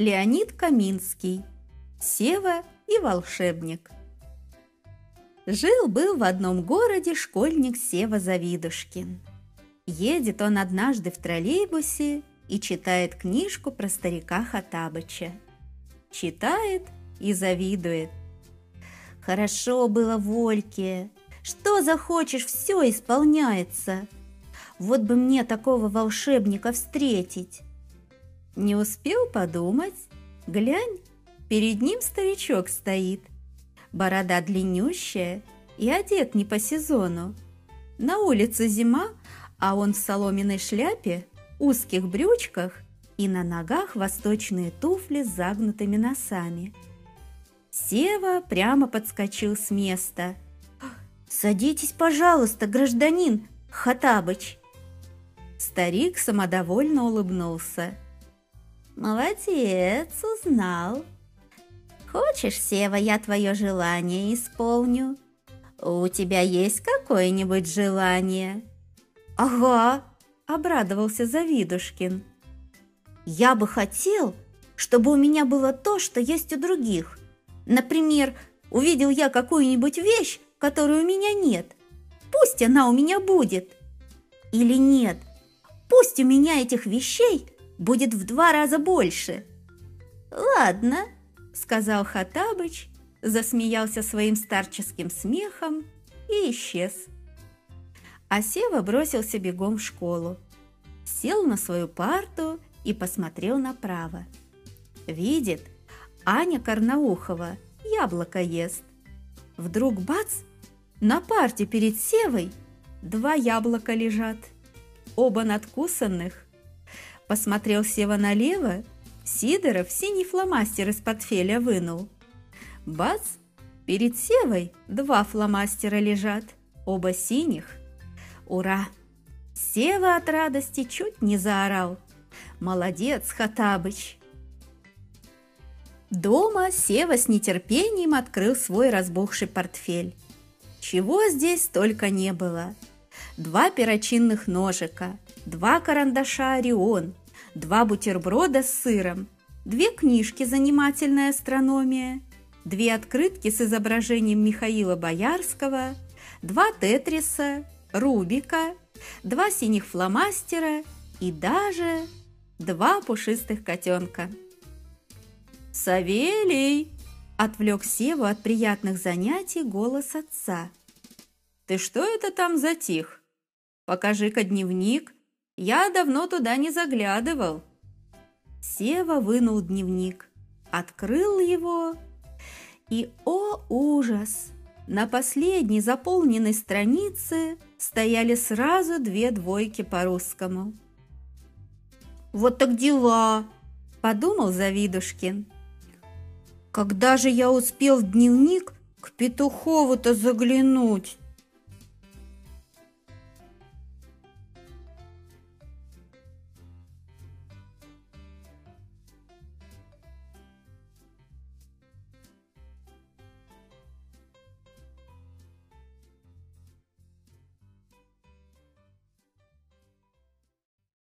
Леонид Каминский. Сева и волшебник. Жил-был в одном городе школьник Сева Завидушкин. Едет он однажды в троллейбусе и читает книжку про старика Хатабыча. Читает и завидует. Хорошо было Вольке. Что захочешь, все исполняется. Вот бы мне такого волшебника встретить. Не успел подумать, глянь, перед ним старичок стоит. Борода длиннющая и одет не по сезону. На улице зима, а он в соломенной шляпе, узких брючках и на ногах восточные туфли с загнутыми носами. Сева прямо подскочил с места. «Садитесь, пожалуйста, гражданин Хатабыч!» Старик самодовольно улыбнулся. Молодец, узнал. Хочешь, Сева, я твое желание исполню? У тебя есть какое-нибудь желание? Ага, обрадовался Завидушкин. Я бы хотел, чтобы у меня было то, что есть у других. Например, увидел я какую-нибудь вещь, которой у меня нет. Пусть она у меня будет. Или нет, пусть у меня этих вещей будет в два раза больше. Ладно, сказал Хатабыч, засмеялся своим старческим смехом и исчез. А Сева бросился бегом в школу, сел на свою парту и посмотрел направо. Видит, Аня Карнаухова яблоко ест. Вдруг бац, на парте перед Севой два яблока лежат, оба надкусанных. Посмотрел Сева налево, Сидоров синий фломастер из портфеля вынул. Бац! Перед Севой два фломастера лежат, оба синих. Ура! Сева от радости чуть не заорал. Молодец, Хатабыч! Дома Сева с нетерпением открыл свой разбухший портфель. Чего здесь только не было. Два перочинных ножика, два карандаша «Орион», два бутерброда с сыром, две книжки «Занимательная астрономия», две открытки с изображением Михаила Боярского, два тетриса, рубика, два синих фломастера и даже два пушистых котенка. «Савелий!» – отвлек Севу от приятных занятий голос отца. «Ты что это там затих? Покажи-ка дневник я давно туда не заглядывал. Сева вынул дневник, открыл его, и, о ужас! На последней заполненной странице стояли сразу две двойки по-русскому. «Вот так дела!» – подумал Завидушкин. «Когда же я успел в дневник к Петухову-то заглянуть?»